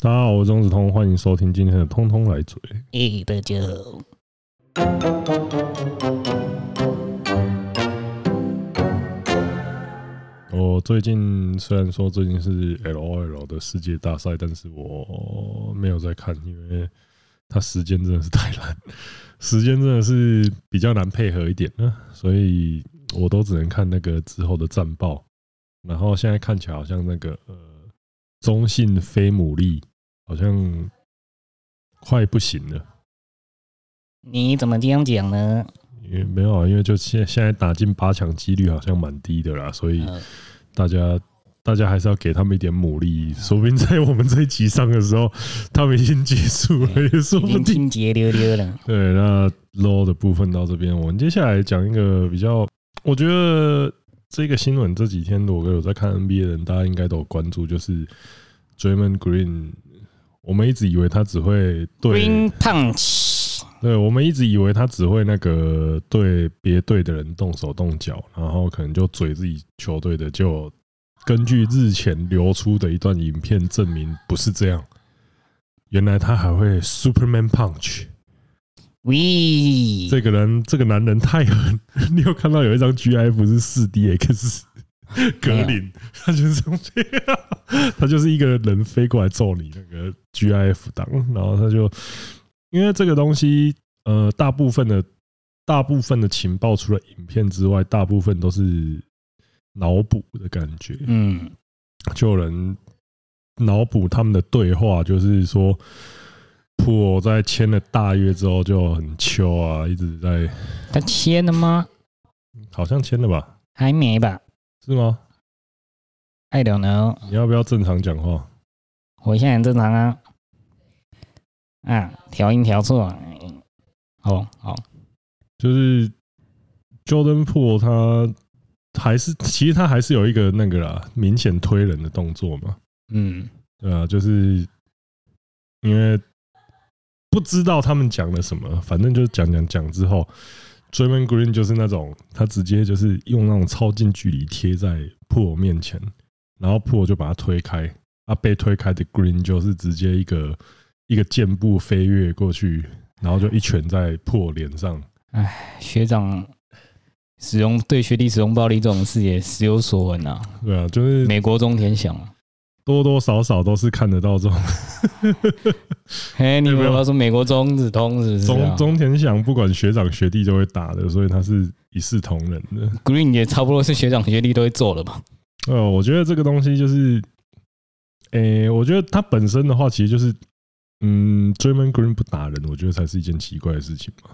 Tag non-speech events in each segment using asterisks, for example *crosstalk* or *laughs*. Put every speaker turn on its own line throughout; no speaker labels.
大家好，我是钟子通，欢迎收听今天的《通通来嘴》。
咦，大家好。
我最近虽然说最近是 LOL 的世界大赛，但是我没有在看，因为它时间真的是太烂，*laughs* 时间真的是比较难配合一点呢，所以我都只能看那个之后的战报。然后现在看起来好像那个呃。中性非牡蛎好像快不行了。
你怎么这样讲呢？
因为没有啊，因为就现现在打进八强几率好像蛮低的啦，所以大家大家还是要给他们一点牡蛎。说不定在我们这一集上的时候，他们已经结束了，也说不定。
结溜溜了。
对，那 low 的部分到这边，我们接下来讲一个比较，我觉得。这个新闻这几天，我有在看 NBA 的人，大家应该都有关注，就是 Draymond Green。我们一直以为他只会对
Green Punch，
对，我们一直以为他只会那个对别队的人动手动脚，然后可能就嘴自己球队的。就根据日前流出的一段影片证明，不是这样。原来他还会 Superman Punch。
喂，
这个人，这个男人太狠！*laughs* 你有看到有一张 GIF 是四 DX *laughs* 格林，他就是这样，*laughs* 他就是一个人飞过来揍你那个 GIF 档，然后他就因为这个东西，呃，大部分的大部分的情报除了影片之外，大部分都是脑补的感觉，嗯，就有人脑补他们的对话，就是说。Poole 在签了大约之后就很秋啊，一直在。
他签了吗？
好像签了吧？
还没吧？
是吗
？I don't know。
你要不要正常讲话？
我现在很正常啊。啊，调音调错。好好，
就是 Jordan Poole 他还是其实他还是有一个那个啦，明显推人的动作嘛。嗯，对啊，就是因为。不知道他们讲了什么，反正就是讲讲讲之后，Draymond Green 就是那种他直接就是用那种超近距离贴在 Poole 面前，然后 Poole 就把他推开，啊，被推开的 Green 就是直接一个一个箭步飞跃过去，然后就一拳在 Poole 脸上。
哎，学长使用对学弟使用暴力这种事也时有所闻啊。
对啊，就是
美国中田翔。
多多少少都是看得到这种，*laughs*
嘿，你不要说美国中子通是不是？
中中田翔不管学长学弟都会打的，所以他是一视同仁的。
Green 也差不多是学长学弟都会做了吧？
呃，我觉得这个东西就是，诶，我觉得他本身的话，其实就是，嗯，Draymond Green 不打人，我觉得才是一件奇怪的事情嘛。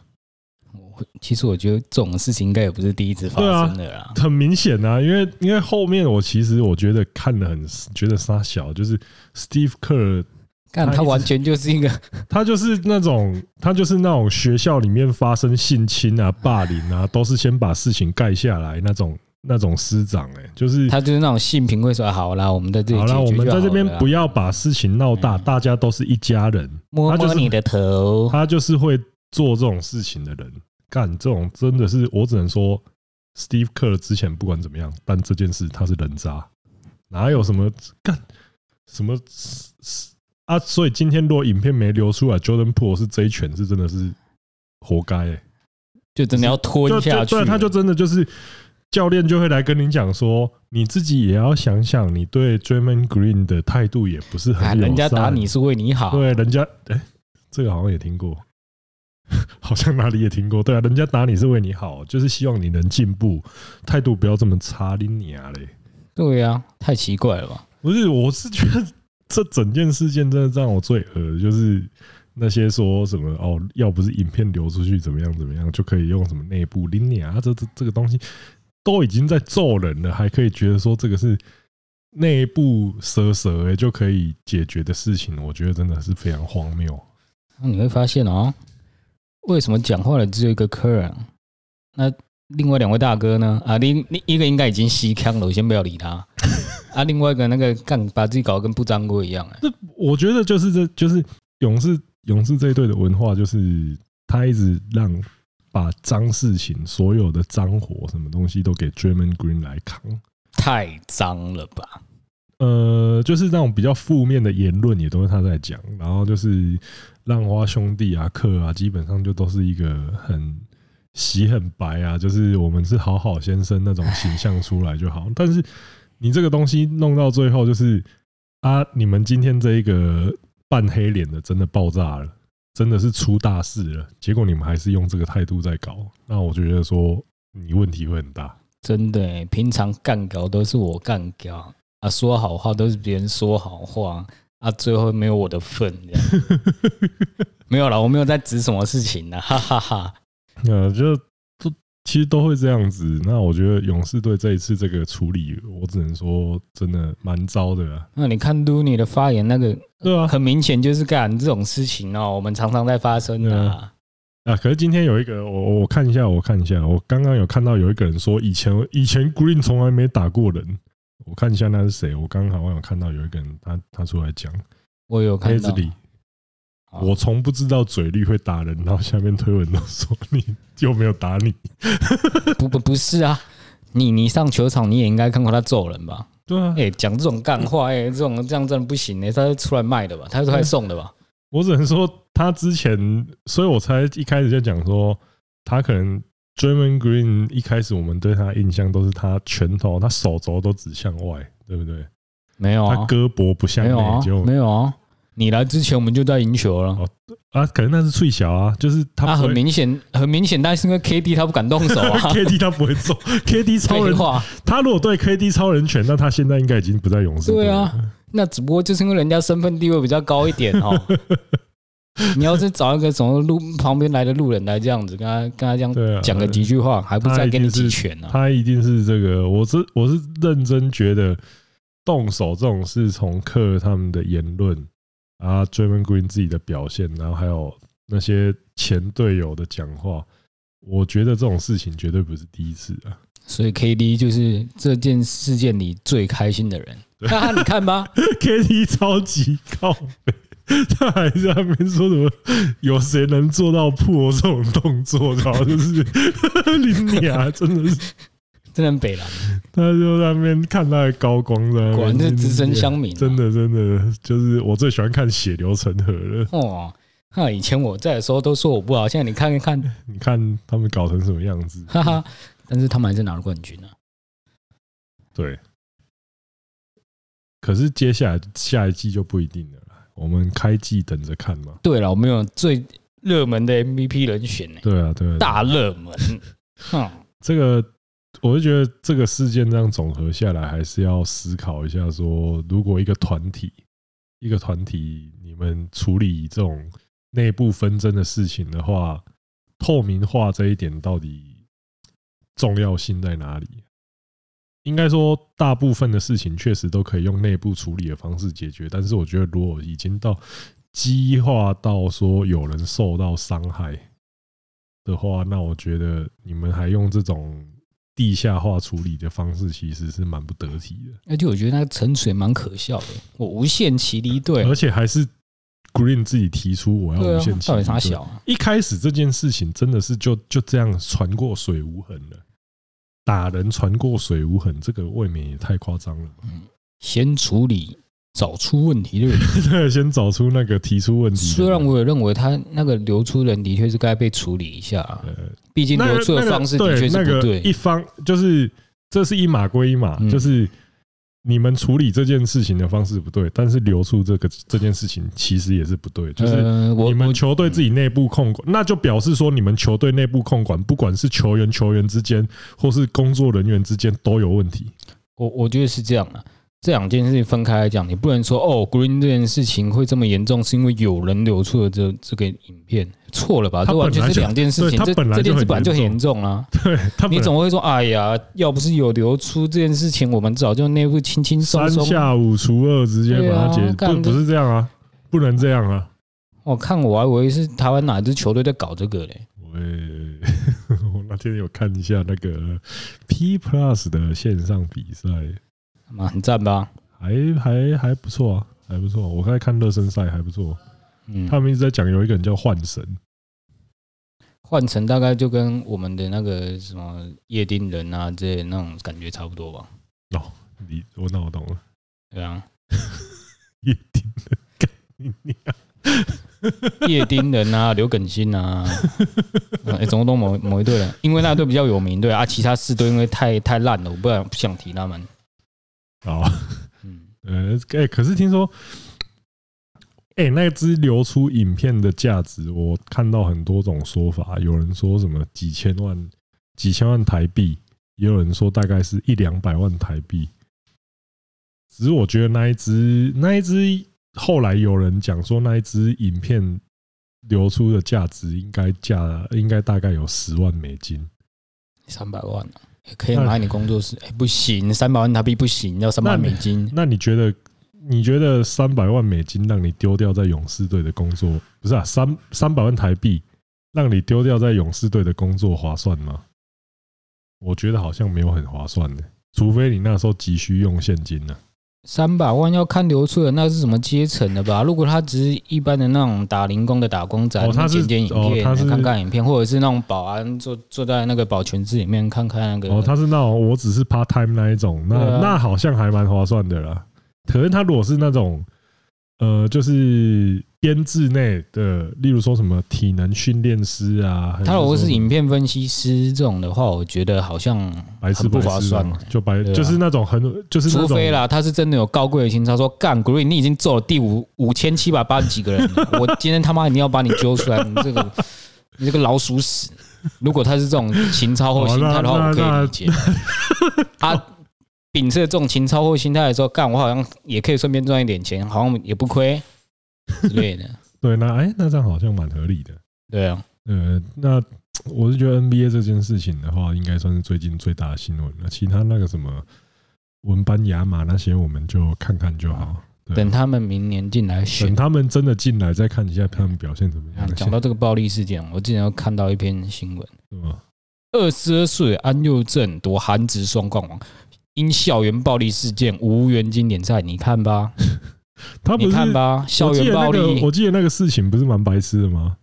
其实我觉得这种事情应该也不是第一次发生的啦，
很明显啊，因为因为后面我其实我觉得看的很觉得沙小，就是 Steve Kerr，
看他完全就是一个，*laughs*
他就是那种他就是那种学校里面发生性侵啊、霸凌啊，都是先把事情盖下来那种那种师长哎，就是
他就是那种性平会说好啦，我们在这里好啦，
我们在这边不要把事情闹大，大家都是一家人，
摸摸你的头，
他就是会做这种事情的人。干这种真的是，我只能说，Steve Kerr 之前不管怎么样，但这件事他是人渣，哪有什么干什么啊？所以今天如果影片没流出来，Jordan Poole 是这一拳是真的是活该哎，
就真的要吞下去。
对，他就真的就是教练就会来跟你讲说，你自己也要想想，你对 Draymond Green 的态度也不是很，
人家打你是为你好，
对，人家哎，这个好像也听过。*laughs* 好像哪里也听过，对啊，人家打你是为你好，就是希望你能进步，态度不要这么差，拎你啊嘞！
对呀，太奇怪了吧？
不是，我是觉得这整件事件真的让我最恶，就是那些说什么哦，要不是影片流出去怎么样怎么样，就可以用什么内部拎你啊，这这这个东西都已经在揍人了，还可以觉得说这个是内部蛇蛇哎就可以解决的事情，我觉得真的是非常荒谬。
那你会发现哦。为什么讲话的只有一个客人？那另外两位大哥呢？啊，另另一个应该已经吸枪了，我先不要理他。*laughs* 啊，另外一个那个干把自己搞得跟不粘锅一样。哎，
这我觉得就是这就是勇士勇士这一队的文化，就是他一直让把脏事情、所有的脏活什么东西都给 Draymond Green 来扛，
太脏了吧？
呃，就是那种比较负面的言论也都是他在讲，然后就是浪花兄弟啊、克啊，基本上就都是一个很洗很白啊，就是我们是好好先生那种形象出来就好。但是你这个东西弄到最后，就是啊，你们今天这一个扮黑脸的真的爆炸了，真的是出大事了，结果你们还是用这个态度在搞，那我觉得说你问题会很大。
真的，平常干搞都是我干搞啊，说好话都是别人说好话啊，最后没有我的份，这样 *laughs* 没有了，我没有在指什么事情呢，哈哈哈，哈。
呃，就都其实都会这样子。那我觉得勇士队这一次这个处理，我只能说真的蛮糟的啊。
那你看 Looney 的发言，那个对啊，很明显就是干这种事情哦，我们常常在发生的。
啊！可是今天有一个，我我看一下，我看一下，我刚刚有看到有一个人说，以前以前 Green 从来没打过人。我看一下那是谁？我刚刚好像有看到有一个人，他他出来讲，
我有看到。
我从不知道嘴绿会打人，然后下面推文都说 *laughs* 你又没有打你。
不不不是啊，你你上球场你也应该看过他揍人吧？
对啊，
哎，讲这种干话，哎，这种这样真的不行哎，他是出来卖的吧？他是出来送的吧？
我只能说。他之前，所以我才一开始就讲说，他可能 Draymond Green 一开始我们对他印象都是他拳头，他手肘都指向外，对不对？
没有，
他胳膊不向内，就
没有啊。你来之前我们就在赢球了。哦
啊，可能那是脆小啊，就是他
很明显，很明显，但是因为 KD 他不敢动手啊，*laughs*
KD 他不会做，*laughs* KD 超人话，他如果对 KD 超人拳，那他现在应该已经不在勇士。
对啊，那只不过就是因为人家身份地位比较高一点哦。*laughs* *laughs* 你要是找一个从路旁边来的路人来这样子跟他跟他这样讲个几句话，还不再给你几拳呢？
他一定是这个，我是我是认真觉得动手这种事，从克他们的言论啊，Draymond Green 自己的表现，然后还有那些前队友的讲话，我觉得这种事情绝对不是第一次啊。
所以 KD 就是这件事件里最开心的人，哈哈，*laughs* 你看吧，*laughs*
KD 超级高。*laughs* 他还在那边说什么？有谁能做到破这种动作？然后就是 *laughs* 林鸟，真的是
真的北蓝。
他就在那边看他的高光，在
果然是资深乡民。
真的，真的就是我最喜欢看血流成河了。
哦，那以前我在的时候都说我不好，现在你看一看，*laughs*
你看他们搞成什么样子？
哈哈，但是他们还是拿了冠军呢。
对，可是接下来下一季就不一定了。我们开季等着看嘛。
对了，我们有最热门的 MVP 人选呢。
对啊，对啊，
大热门。*laughs*
哼，这个我就觉得这个事件这样总合下来，还是要思考一下：说如果一个团体，一个团体，你们处理这种内部纷争的事情的话，透明化这一点到底重要性在哪里？应该说，大部分的事情确实都可以用内部处理的方式解决。但是，我觉得如果已经到激化到说有人受到伤害的话，那我觉得你们还用这种地下化处理的方式，其实是蛮不得体的。
而且，我觉得那个陈水蛮可笑的。我无限期离队，
而且还是 Green 自己提出我要无限期离队。到底小啊？一开始这件事情真的是就就这样传过水无痕了。打人船过水无痕，这个未免也太夸张了。嗯，
先处理找出问题的人，*laughs*
对，先找出那个提出问题。
虽然我也认为他那个流出人的确是该被处理一下，毕竟流出的方式的确是不对。
一方就是这是一码归一码，就是。你们处理这件事情的方式不对，但是流出这个这件事情其实也是不对，就是你们球队自己内部控管，那就表示说你们球队内部控管，不管是球员球员之间，或是工作人员之间都有问题。
我我觉得是这样的。这两件事情分开来讲，你不能说哦，Green 这件事情会这么严重，是因为有人流出了这这个影片，错了吧？这完全是两件事情。这这件事本来就很严重啊。
对，
你总会说，哎呀，要不是有流出这件事情，我们早就内部轻轻松松
三下五除二直接把它解决。不不是这样啊，不能这样啊！
我看我还以为是台湾哪支球队在搞这个嘞。
我 *laughs* 我那天有看一下那个 P Plus 的线上比赛。
很赞吧？
还还还不错啊，还不错。我刚才看热身赛还不错。嗯，他们一直在讲有一个人叫幻神，
幻神大概就跟我们的那个什么夜丁人啊这些那种感觉差不多吧。
哦，你我那我懂了。
对啊，*laughs*
叶丁人，你
叶丁人啊，刘耿新啊，*laughs* 哎、欸，总共某某一队人，因为那队比较有名，对啊，其他四队因为太太烂了，我不然不想提他们。
好，嗯，呃，哎，可是听说，哎，那支流出影片的价值，我看到很多种说法，有人说什么几千万、几千万台币，也有人说大概是一两百万台币。只是我觉得那一支，那一支。后来有人讲说，那一支影片流出的价值应该价应该大概有十万美金，
三百万可以买你工作室？哎，不行，三百万台币不行，要三百万美金。
那你觉得？你觉得三百万美金让你丢掉在勇士队的工作，不是啊？三三百万台币让你丢掉在勇士队的工作划算吗？我觉得好像没有很划算的，除非你那时候急需用现金呢。
三百万要看流出的那是什么阶层的吧？如果他只是一般的那种打零工的打工仔，他剪剪影片，看看影片，或者是那种保安坐坐在那个保全室里面看看那个。
哦，他是那种我只是 part time 那一种，那那好像还蛮划算的啦。可是他如果是那种。呃，就是编制内的，例如说什么体能训练师啊，
他如果是影片分析师这种的话，我觉得好像很不划算，
就白就是那种很就是，
除非啦，他是真的有高贵的情操，说干 Green，你已经做了第五五千七百八十几个人了，*laughs* 我今天他妈一定要把你揪出来，你这个你这个老鼠屎！如果他是这种情操或心态的话，我可以理解。*laughs* 啊。秉持这种情操或心态的时候，干我好像也可以顺便赚一点钱，好像也不亏之类的。*laughs*
对，那哎，那这样好像蛮合理的。
对啊，
呃，那我是觉得 NBA 这件事情的话，应该算是最近最大的新闻。了其他那个什么文班亚马那些，我们就看看就好。
等他们明年进来选，
等他们真的进来再看一下他们表现怎么样。
讲到这个暴力事件，我之前有看到一篇新闻，*laughs* 是吗？二十二岁安佑正夺韩职双冠王。因校园暴力事件无缘经典赛，你看吧，*laughs*
他不是看吧？校园暴力，我记得那个事情不是蛮白痴的吗？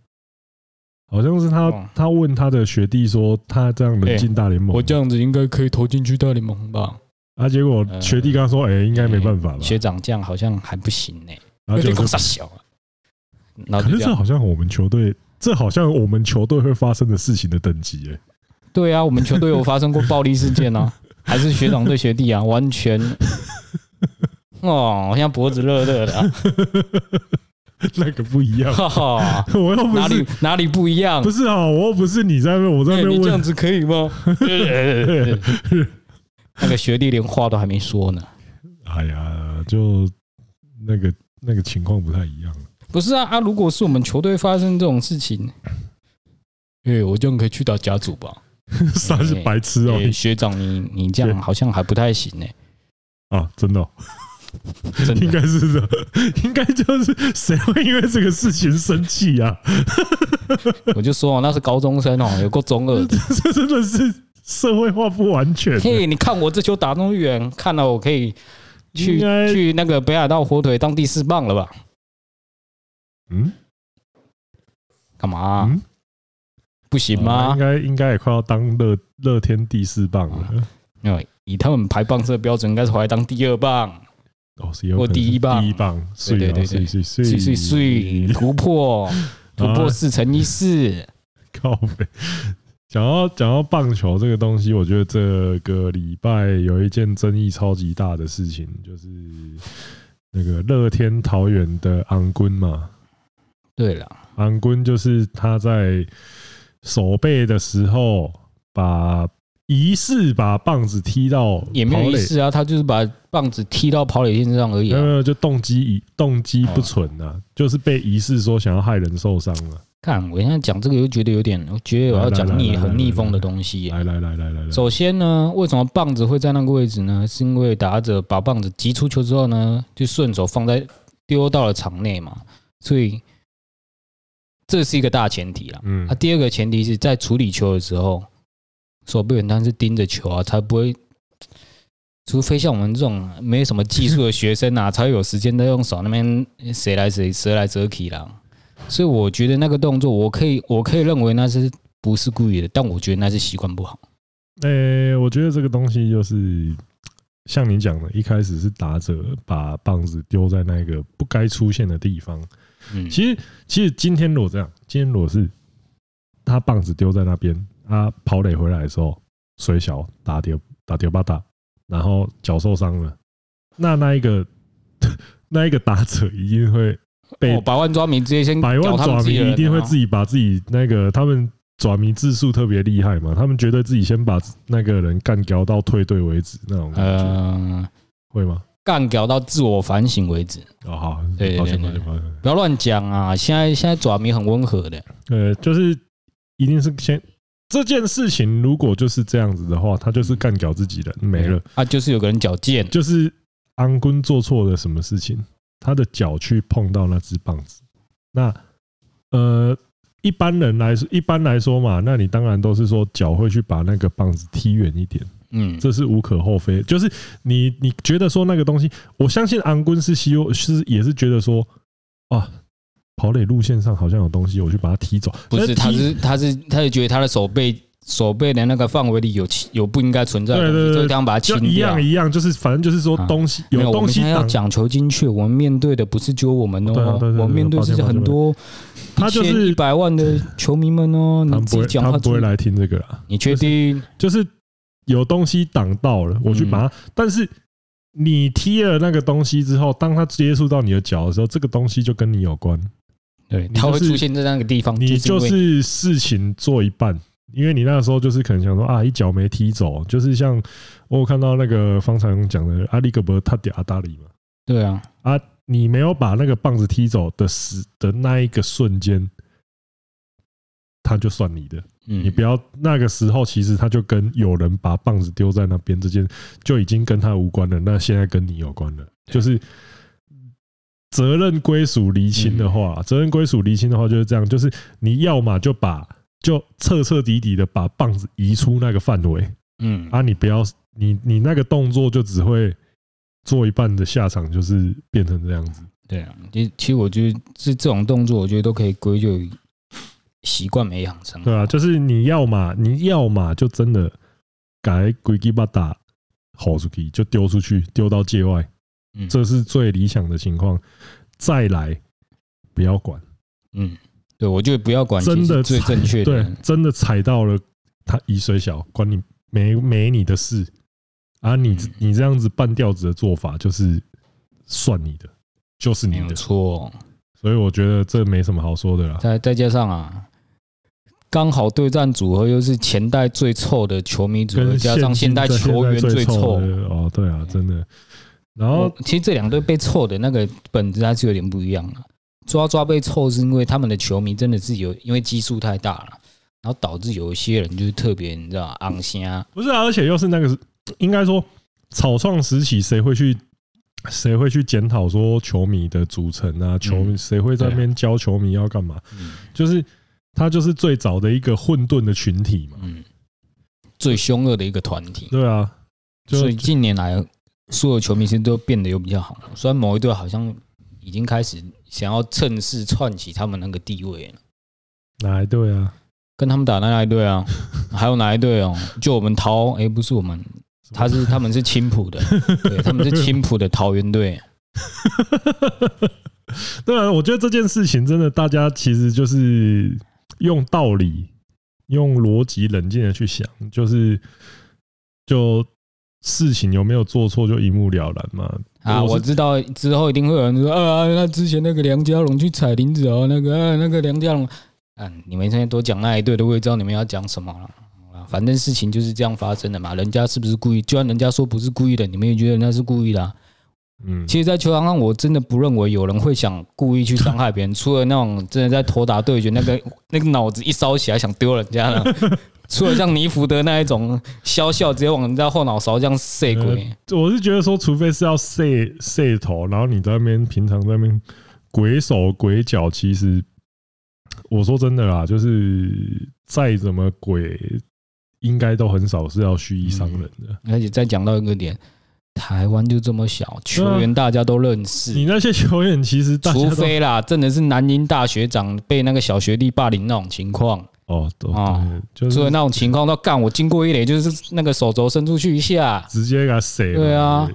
好像是他，他问他的学弟说，他这样能进大联盟，
我这样子应该可以投进去大联盟吧？
啊，结果学弟跟他说，哎，应该没办法吧？
学长这样好像还不行呢，然后就傻小啊。
可是这好像我们球队，这好像我们球队会发生的事情的等级哎。
对啊，我们球队有发生过暴力事件啊。还是学长对学弟啊，完全哦，好像脖子热热的，啊，*laughs*
那个不一样。我又不是
哪里哪里不一样？
不是啊，我又不是你在问，我在问，
你这样子可以吗？*laughs* 那个学弟连话都还没说呢。
哎呀，就那个那个情况不太一样。
不是啊啊！如果是我们球队发生这种事情，哎，我这样可以去打甲组吧？*laughs*
算是白痴哦，
学长，你你这样好像还不太行呢。
啊，真的，应该是的，*laughs* 应该就是谁会因为这个事情生气啊？*laughs*
我就说那是高中生哦，有够中二，*laughs*
这真的是社会化不完全。
嘿，你看我这球打那么远，看了我可以去去那个北海道火腿当第四棒了吧？嗯，干嘛？不行吗？应该
应该也快要当乐乐天第四棒了。
因为以他们排棒次的标准，应该是回来当第二棒，哦，或第一棒。
第一棒，
对对对对，碎碎碎突破 *laughs* 突破四乘一四。*laughs*
靠北。讲到讲到棒球这个东西，我觉得这个礼拜有一件争议超级大的事情，就是那个乐天桃园的安坤嘛。
对了，
安坤就是他在。守备的时候，把疑似把棒子踢到
也没有意思啊，他就是把棒子踢到跑垒线上而已。没
有，就动机疑动机不纯啊，就是被疑似说想要害人受伤了。
看我现在讲这个，又觉得有点，我觉得我要讲逆很逆风的东西。
来来来来来来，
首先呢，为什么棒子会在那个位置呢？是因为打者把棒子击出球之后呢，就顺手放在丢到了场内嘛，所以。这是一个大前提啦。嗯，他第二个前提是在处理球的时候，守备员他是盯着球啊，才不会。除非像我们这种没什么技术的学生啊，才会有时间在用手那边谁来谁折来折去啦。所以我觉得那个动作，我可以我可以认为那是不是故意的，但我觉得那是习惯不好。
诶，我觉得这个东西就是像你讲的，一开始是打者把棒子丢在那个不该出现的地方。嗯，其实其实今天如果这样，今天如果是他棒子丢在那边，他跑垒回来的时候，水小打丢打丢巴打，然后脚受伤了，那那一个 *laughs* 那一个打者一定会被
百万抓迷直接先
百万抓迷一定会自己把自己那个他们。爪迷自述特别厉害嘛？他们觉得自己先把那个人干掉到退队为止，那种感觉，呃、会吗？
干掉到自我反省为止。
哦，好，
对，对，不要乱讲啊！现在现在爪迷很温和的，
呃，就是一定是先这件事情，如果就是这样子的话，他就是干掉自己人没了。
啊，就是有个人脚贱，
就是安坤做错了什么事情，他的脚去碰到那只棒子，那呃。一般人来说，一般来说嘛，那你当然都是说脚会去把那个棒子踢远一点，嗯，这是无可厚非。就是你你觉得说那个东西，我相信安坤是希望是也是觉得说，啊，跑垒路线上好像有东西，我去把它踢走。
不是，他是他是他是觉得他的手背手背的那个范围里有有不应该存在的东西，对对对，这样把它清掉。
一样一样，就是反正就是说东西有东西，
要讲求精确。我们面对的不是只有我们哦，我们面对是很多。他就是一百万的球迷们哦，你自己讲，
他不会来听这个啦。
你确定？
就是有东西挡到了，我去把它。但是你踢了那个东西之后，当他接触到你的脚的时候，这个东西就跟你有关。
对，它会出现在那个地方。
你就是事情做一半，因为你那个时候就是可能想说啊，一脚没踢走，就是像我有看到那个方长讲的阿里格伯他点阿达里嘛。
对啊，
啊。你没有把那个棒子踢走的时的那一个瞬间，他就算你的。你不要那个时候，其实他就跟有人把棒子丢在那边之间，就已经跟他无关了。那现在跟你有关了，就是责任归属厘清的话，责任归属厘清的话就是这样，就是你要嘛就把就彻彻底底的把棒子移出那个范围，嗯，啊，你不要你你那个动作就只会。做一半的下场就是变成这样子。
对啊，其其实我觉得这这种动作，我觉得都可以归咎于习惯没养成。
对啊，就是你要嘛，你要嘛，就真的改规矩把打吼出去，就丢出去，丢到界外，这是最理想的情况。再来，不要管。
嗯，对，我觉得不要管，
真的
最正确的。
对，真的踩到了他一岁小，管你没没你的事。啊你，你你这样子半吊子的做法，就是算你的，就是你的
错，
所以我觉得这没什么好说的了。
再再加上啊，刚好对战组合又是前代最臭的球迷组合，加上现代球员最臭
哦，对啊，真的。然后
其实这两队被臭的那个本质还是有点不一样啊。抓抓被臭是因为他们的球迷真的是有因为基数太大了，然后导致有一些人就是特别你知道昂声，
不是啊，而且又是那个。应该说，草创时期谁会去谁会去检讨说球迷的组成啊？球迷谁会在那边教球迷要干嘛？就是他就是最早的一个混沌的群体嘛，
最凶恶的一个团体。
对啊，
所以近年来所有球迷其实都变得有比较好。虽然某一队好像已经开始想要趁势窜起他们那个地位了。
哪一队啊？
跟他们打的那一队啊？*laughs* 还有哪一队哦？就我们桃，哎，不是我们。他是他们是青浦的，*laughs* 对，他们是青浦的桃园队。*laughs*
对啊，我觉得这件事情真的，大家其实就是用道理、用逻辑、冷静的去想，就是就事情有没有做错，就一目了然嘛。
啊，我知道之后一定会有人说啊，那之前那个梁家龙去踩林子哦，那个啊，那个梁家龙，嗯，你们现在多讲那一队的，我也知道你们要讲什么了。反正事情就是这样发生的嘛，人家是不是故意？就算人家说不是故意的，你们也觉得人家是故意的。嗯，其实，在球场上，我真的不认为有人会想故意去伤害别人，除了那种真的在投打对决，那个那个脑子一烧起来想丢人家的，*laughs* 除了像尼福德那一种笑笑直接往人家后脑勺这样射鬼。
我是觉得说，除非是要射射头，然后你在那边平常在那边鬼手鬼脚，其实我说真的啦，就是再怎么鬼。应该都很少是要蓄意伤人的，
而且再讲到一个点，台湾就这么小，球员大家都认识。
你那些球员其实，
除非啦，真的是南英大学长被那个小学弟霸凌那种情况，
哦，哦，就是
所以那种情况，都干我经过一垒，就是那个手肘伸出去一下，
直接给他塞了。
对啊，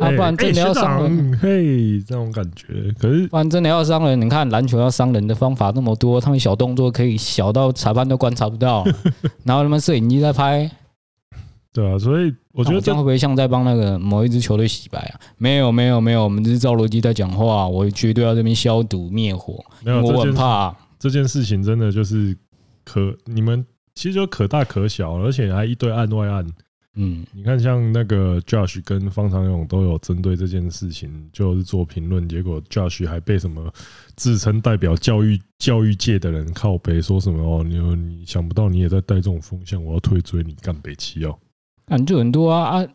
啊，不然真的要伤人，
嘿，这种感觉。可是，
不然真的要伤人，你看篮球要伤人的方法那么多，他们小动作可以小到裁判都观察不到，*laughs* 然后他们摄影机在拍。
对啊，所以我觉得这样
会不会像在帮那个某一支球队洗白啊？没有，没有，没有，我们只是照逻辑在讲话。我绝对要这边消毒灭火，没有，我很怕
这件事情真的就是可你们其实就可大可小，而且还一堆案外案。嗯，你看像那个 Josh 跟方长勇都有针对这件事情就是做评论，结果 Josh 还被什么自称代表教育教育界的人靠背说什么哦，你你想不到你也在带这种风向，我要退追你干北七哦。
感就很多啊啊！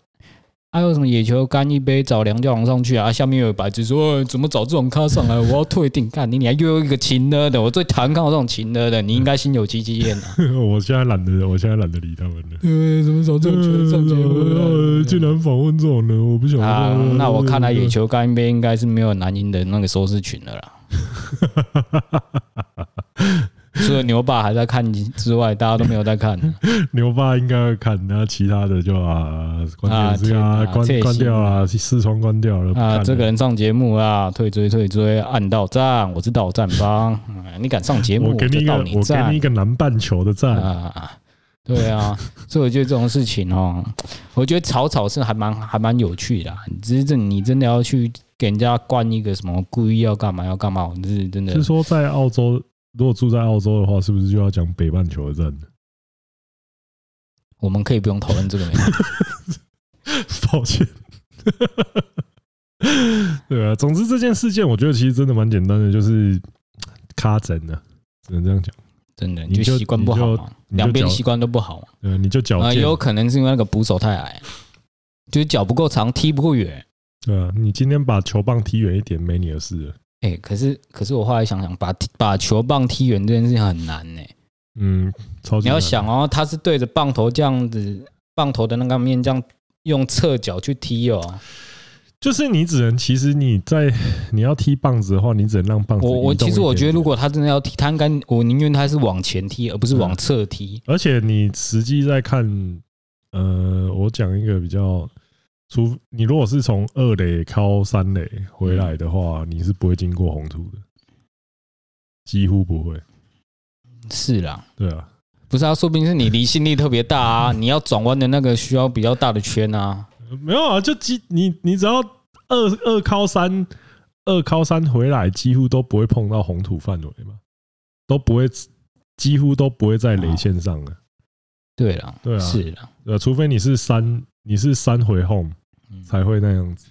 还、啊、有什么野球干一杯找梁教皇上去啊？下面有白纸说怎么找这种咖上来？我要退订。干你，你还又有一个情呢的，我最讨厌看到这种情呢的。你应该心有戚戚焉啊！*laughs*
我现在懒得，我现在懒得理他们了。
对，怎么找这种球上节目？
竟然访问这种人，我不晓得、
啊。那我看来野球干一杯应该是没有男音的那个收视群的啦。*laughs* *laughs* 除了牛爸还在看之外，大家都没有在看。*laughs*
牛爸应该会看，然后其他的就啊，关电视啊，关关掉啊，视窗关掉了
啊。这个人上节目啊，退追退追，按到赞，我是到赞帮。*laughs* 你敢上节目，
我给你一个，我给你一个南半球的赞
啊。对啊，所以我觉得这种事情哦，我觉得吵吵是还蛮还蛮有趣的。只是这你真的要去给人家灌一个什么故意要干嘛要干嘛，我是真的。
是说在澳洲。如果住在澳洲的话，是不是就要讲北半球的战？
我们可以不用讨论这个。*laughs*
抱歉。*laughs* 对啊，总之这件事件，我觉得其实真的蛮简单的，就是卡针的，只能这样讲。
真的，你就习惯不好，两边习惯都不好。
对，你就脚。
也有可能是因为那个捕手太矮，就是脚不够长，踢不够远。
对啊，你今天把球棒踢远一点，没你的事了。
哎、欸，可是可是我后来想想，把把球棒踢远这件事情很难呢、欸。
嗯，超
你要想哦，他是对着棒头这样子，棒头的那个面这样用侧脚去踢哦。
就是你只能，其实你在你要踢棒子的话，你只能让棒子。
我我其实我觉得，如果他真的要踢，他应该我宁愿他是往前踢，而不是往侧踢。
而且你实际在看，呃，我讲一个比较。除你如果是从二垒靠三垒回来的话，你是不会经过红土的，几乎不会。
是啦，
对啊，
不是啊，说不定是你离心力特别大啊，你要转弯的那个需要比较大的圈啊。
没有啊，就几你你只要二二靠三二靠三回来，几乎都不会碰到红土范围嘛，都不会，几乎都不会在雷线上的。
对啊，
对啊，
是啊，
呃，除非你是三，你是三回 home。才会那样子，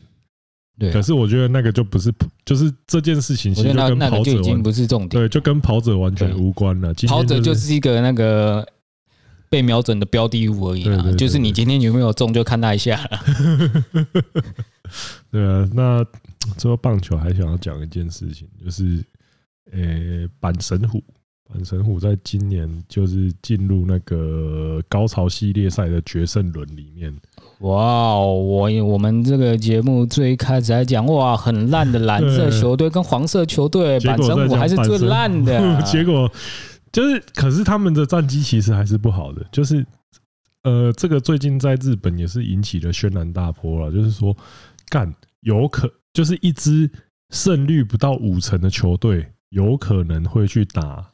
对。可是我觉得那个就不是，就是这件事情其实就跟跑者已经
不是重点，
对，就跟跑者完全无关了。
跑者就是一个那个被瞄准的标的物而已啊，就是你今天有没有中，就看那一下了。*laughs*
对啊，那最后棒球还想要讲一件事情，就是呃，板神虎。阪神虎在今年就是进入那个高潮系列赛的决胜轮里面。
哇，我我们这个节目最开始来讲，哇，很烂的蓝色球队跟黄色球队，板神虎还是最烂的。*laughs*
结果就是，可是他们的战绩其实还是不好的。就是，呃，这个最近在日本也是引起了轩然大波了。就是说，干有可就是一支胜率不到五成的球队，有可能会去打。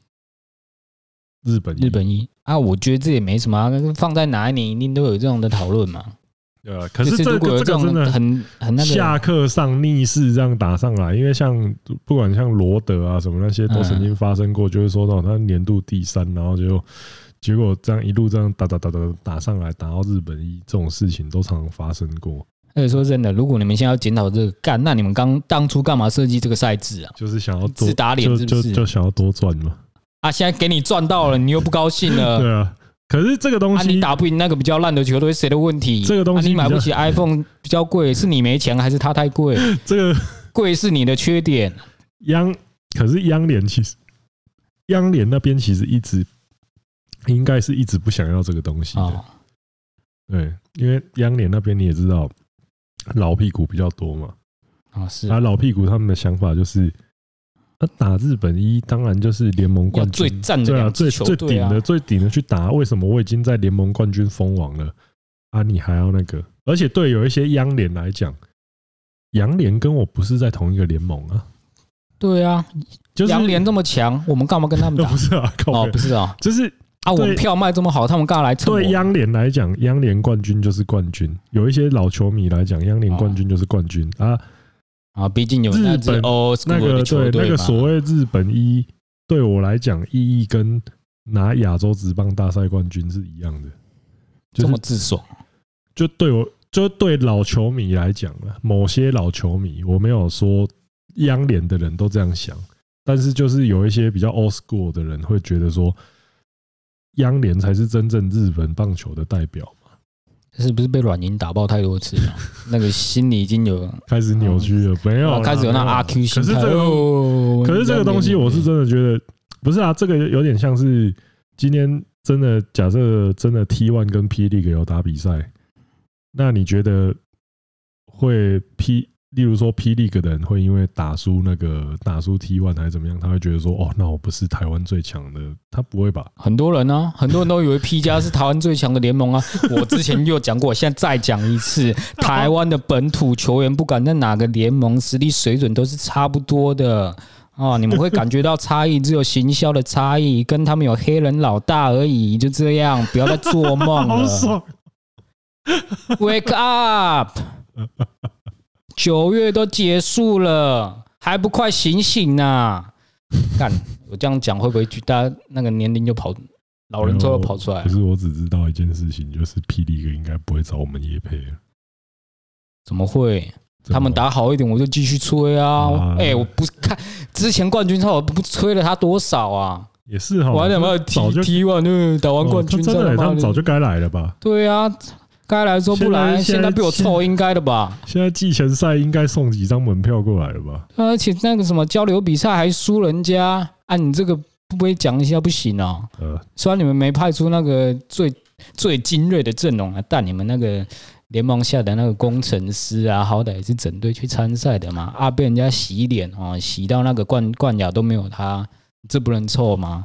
日本
日本一啊，我觉得这也没什么啊，放在哪一年一定都有这样的讨论嘛。
对啊，可是这个这个真的很很那个下课上逆势这样打上来，因为像不管像罗德啊什么那些都曾经发生过，就是说到他年度第三，然后就结果这样一路这样打打打打打上来，打到日本一这种事情都常常发生过。
而且说真的，如果你们现在要检讨这个干，那你们刚当初干嘛设计这个赛制啊？
就是想要多
自打脸，是不是？
就想要多赚嘛。
啊！现在给你赚到了，你又不高兴了。*laughs*
对啊，可是这个东西，
你打不赢那个比较烂的球队，谁的问题？
这个东西
你买不起 iPhone 比较贵，是你没钱还是他太贵？*laughs*
这个
贵是你的缺点。
央可是央联其实央联那边其实一直应该是一直不想要这个东西的。对，因为央联那边你也知道老屁股比较多嘛。啊，是啊，老屁股他们的想法就是。他打日本一，当然就是联盟冠军，
最赞的啊，
最最顶的最顶的去打。为什么我已经在联盟冠军封王了啊？你还要那个？而且对有一些央联来讲，洋联跟我不是在同一个联盟啊。
对啊，就是洋联这么强，我们干嘛跟他们打？*laughs*
不是啊，
哦，不是啊，
就是
啊，我们票卖这么好，他们干嘛来蹭？
对央联来讲，央联冠军就是冠军。有一些老球迷来讲，央联冠军就是冠军啊。
啊，毕竟有
日本
哦，
那个对那个所谓日本一，对我来讲意义跟拿亚洲职棒大赛冠军是一样的，
这么自爽。
就对我，就对老球迷来讲了，某些老球迷，我没有说央联的人都这样想，但是就是有一些比较 old school 的人会觉得说，央联才是真正日本棒球的代表。
是不是被软银打爆太多次了？*laughs* 那个心里已经有
开始扭曲了，没有
开始有那阿 Q 心态。可是这
个，可是这个东西，我是真的觉得不是啊。这个有点像是今天真的假设真的 T One 跟 P League 有打比赛，那你觉得会 P？例如说，P League 的人会因为打输那个打输 T One 还是怎么样，他会觉得说：“哦，那我不是台湾最强的。”他不会吧？
很多人呢、啊，很多人都以为 P 加是台湾最强的联盟啊。我之前就讲过，现在再讲一次，台湾的本土球员不管在哪个联盟，实力水准都是差不多的哦。你们会感觉到差异，只有行销的差异，跟他们有黑人老大而已。就这样，不要再做梦了。*laughs* Wake up！九月都结束了，还不快醒醒呐、啊？*laughs* 干，我这样讲会不会大家那个年龄就跑，老人之后跑出来？
可是我只知道一件事情，就是霹雳哥应该不会找我们叶配了。
怎么会？他们打好一点，我就继续吹啊！哎，我不是看之前冠军赛，我不吹了他多少啊？
也是哈，
我还想要 T T 完就打完冠军赛，
他们早就该来了吧？
对啊。该来的时候不来，现在被我臭，应该的吧？
现在季前赛应该送几张门票过来了吧？
而且那个什么交流比赛还输人家，啊，你这个不会讲一下不行啊？呃，虽然你们没派出那个最最精锐的阵容啊，但你们那个联盟下的那个工程师啊，好歹也是整队去参赛的嘛，啊，被人家洗脸哦，洗到那个冠冠亚都没有他，这不能臭吗？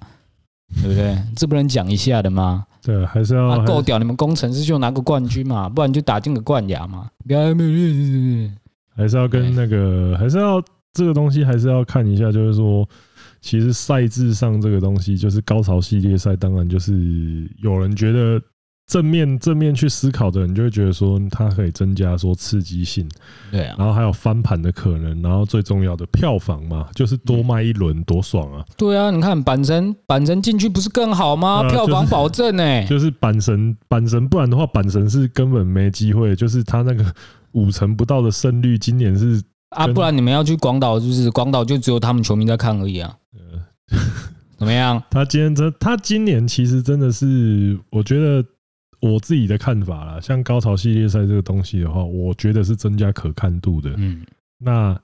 对不对？这不能讲一下的吗？
对，还是要
够屌！你们工程师就拿个冠军嘛，不然就打进个冠亚嘛。不要，
还是要跟那个，还是要这个东西，还是要看一下。就是说，其实赛制上这个东西，就是高潮系列赛，当然就是有人觉得。正面正面去思考的人就会觉得说，它可以增加说刺激性，
对啊，
然后还有翻盘的可能，然后最重要的票房嘛，就是多卖一轮多爽啊！
对啊，你看板神板神进去不是更好吗？票房保证呢，*laughs*
就是板神板神，不然的话板神是根本没机会，就是他那个五成不到的胜率，今年是
啊，不然你们要去广岛，就是广岛就只有他们球迷在看而已啊。怎么样？*laughs*
他今天真，他今年其实真的是，我觉得。我自己的看法啦，像高潮系列赛这个东西的话，我觉得是增加可看度的。嗯，那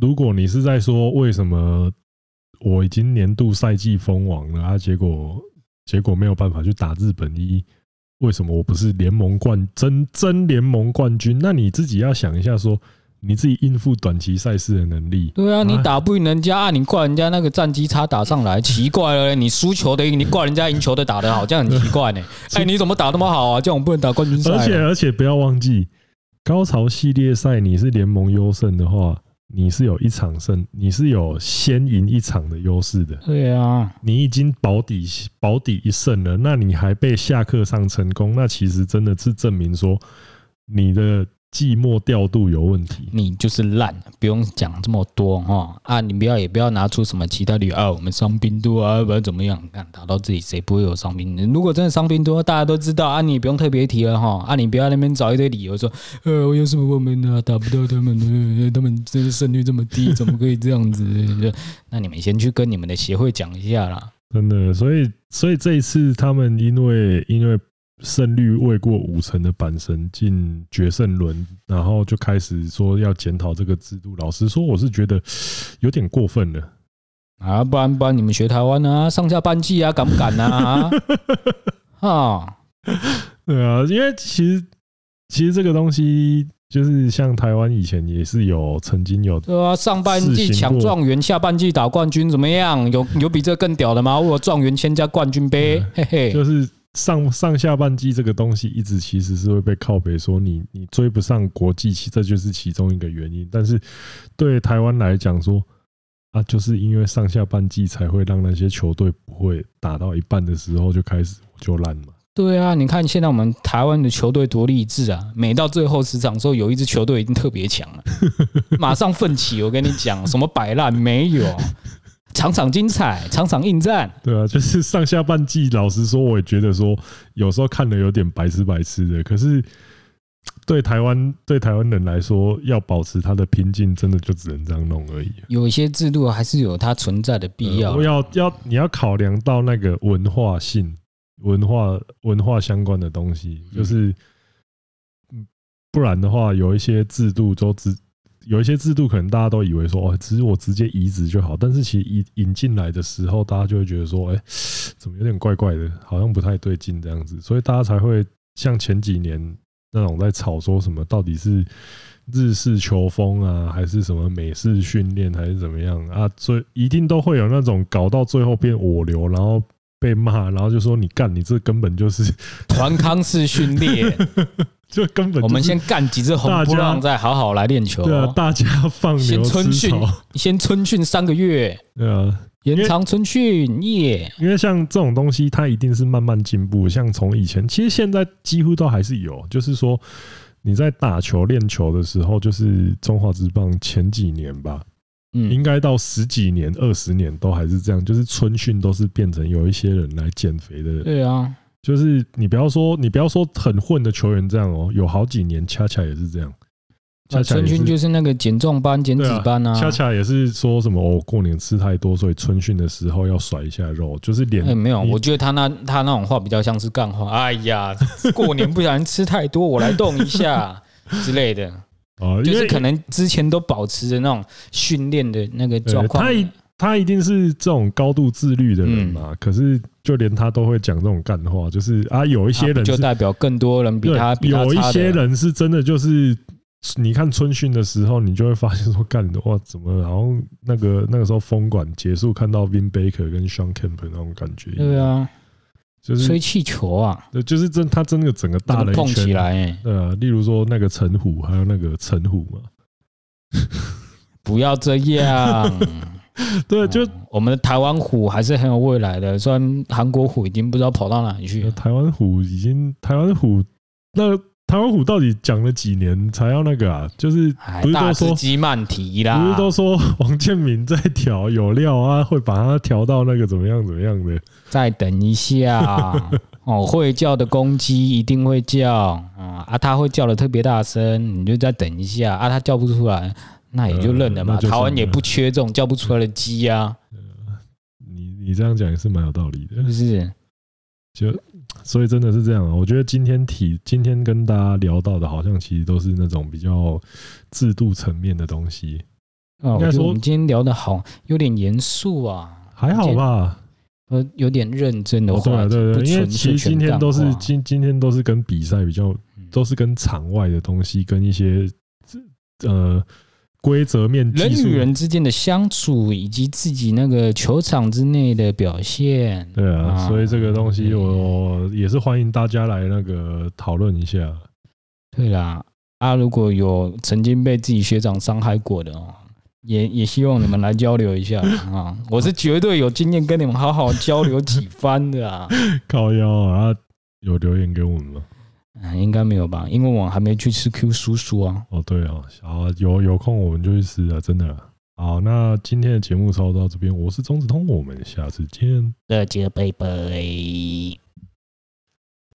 如果你是在说为什么我已经年度赛季封王了啊，结果结果没有办法去打日本一，为什么我不是联盟冠真真联盟冠军？那你自己要想一下说。你自己应付短期赛事的能力？
对啊，你打不赢人家啊，你怪人家那个战绩差打上来，奇怪了，你输球的，你怪人家赢球的打得好，这样很奇怪呢。*laughs* 哎，你怎么打那么好啊？这样我们不能打冠军赛。
而且而且不要忘记，高潮系列赛你是联盟优胜的话，你是有一场胜，你是有先赢一场的优势的。
对啊，
你已经保底保底一胜了，那你还被下课上成功，那其实真的是证明说你的。寂寞调度有问题，
你就是烂，不用讲这么多哈啊！你不要也不要拿出什么其他理由啊，我们伤兵多啊，不然怎么样？看打到自己谁不会有伤兵？如果真的伤兵多，大家都知道啊，你不用特别提了哈啊！你不要那边找一堆理由说，呃，我有什么我们呢打不到他们呢？他们这个胜率这么低，*laughs* 怎么可以这样子？那你们先去跟你们的协会讲一下啦。
真的，所以所以这一次他们因为因为。胜率未过五成的阪神进决胜轮，然后就开始说要检讨这个制度。老实说，我是觉得有点过分了
啊！不然不然，你们学台湾啊，上下班季啊，敢不敢啊？*laughs* 啊，
对啊，因为其实其实这个东西就是像台湾以前也是有曾经有
对啊，上半季抢状元，下半季打冠军，怎么样？有有比这更屌的吗？我有状元签加冠军杯，嘿嘿，
就是上上下半季这个东西一直其实是会被靠北说你你追不上国际，其这就是其中一个原因。但是对台湾来讲说啊，就是因为上下半季才会让那些球队不会打到一半的时候就开始就烂嘛。
对啊，你看现在我们台湾的球队多励志啊！每到最后十场之后，有一支球队已经特别强了，马上奋起。我跟你讲，什么摆烂没有，场场精彩，场场应战。
对啊，就是上下半季，老实说，我也觉得说有时候看的有点白痴白痴的。可是对台湾对台湾人来说，要保持他的平静，真的就只能这样弄而已。
有一些制度还是有它存在的必要。
要要你要考量到那个文化性。文化文化相关的东西，就是，不然的话，有一些制度都只有一些制度，可能大家都以为说，哦，只是我直接移植就好。但是其实引引进来的时候，大家就会觉得说，哎，怎么有点怪怪的，好像不太对劲这样子。所以大家才会像前几年那种在吵说什么，到底是日式球风啊，还是什么美式训练，还是怎么样啊？最一定都会有那种搞到最后变我流，然后。被骂，然后就说你干，你这根本就是 *laughs*
团康式训练，*laughs*
就根本
我们先干几只红不让，再好好来练球。
对啊，大家放牛
先春训，*laughs* 先春训三个月。
对啊，
延长春训耶。
因为像这种东西，它一定是慢慢进步。像从以前，其实现在几乎都还是有，就是说你在打球练球的时候，就是中华职棒前几年吧。嗯，应该到十几年、二十年都还是这样，就是春训都是变成有一些人来减肥的人。
对啊，
就是你不要说，你不要说很混的球员这样哦，有好几年恰恰也是这样。
那春训就是那个减重班、减脂班啊。
恰恰也是说什么哦，过年吃太多，所以春训的时候要甩一下肉，就是脸。
没有，我觉得他那他那种话比较像是干话。哎呀，过年不小心吃太多，我来动一下之类的。
哦，
就是可能之前都保持着那种训练的那个状况。
他一他一定是这种高度自律的人嘛？可是就连他都会讲这种干话，就是啊，有一些人
就代表更多人比他
有一些人是真的就是，你看春训的时候，你就会发现说干的话怎么，然后那个那个时候封馆结束，看到 Vin Baker 跟 Shawn Kemp 那种感觉。
对啊。
就是
吹气球啊，
对，就是真他真的整个大了一圈，
碰起来，
对啊，例如说那个陈虎，还有那个陈虎嘛，*laughs*
不要这样，*laughs*
对，就
我们的台湾虎还是很有未来的，虽然韩国虎已经不知道跑到哪里去了，
台湾虎已经台湾虎那。台湾虎到底讲了几年才要那个啊？就是不是都说
基曼提啦？
不是都说王建民在调有料啊，会把它调到那个怎么样怎么样的？
再等一下 *laughs* 哦，会叫的公鸡一定会叫啊啊！他会叫的特别大声，你就再等一下啊！他叫不出来，那也就认了嘛。台湾也不缺这种叫不出来的鸡啊。
你你这样讲也是蛮有道理的，
是不是？
就所以真的是这样啊！我觉得今天提今天跟大家聊到的，好像其实都是那种比较制度层面的东西。
应该说我们今天聊的好有点严肃啊，
还好吧？
呃，有点认真的话，
对对对，因为其实今天都是今今天都是跟比赛比较，都是跟场外的东西，跟一些呃。规则面，
人与人之间的相处，以及自己那个球场之内的表现，
对啊，所以这个东西我也是欢迎大家来那个讨论一下。
对啦，啊，如果有曾经被自己学长伤害过的哦，也也希望你们来交流一下 *laughs* 啊，我是绝对有经验跟你们好好交流几番的啊。*laughs*
靠腰啊，有留言给我们吗？
嗯，应该没有吧，因为我还没去吃 Q 叔叔啊。
哦，对啊，好，有有空我们就去吃啊，真的。好，那今天的节目差不多到这边，我是钟子通，我们下次见，
大家，拜拜。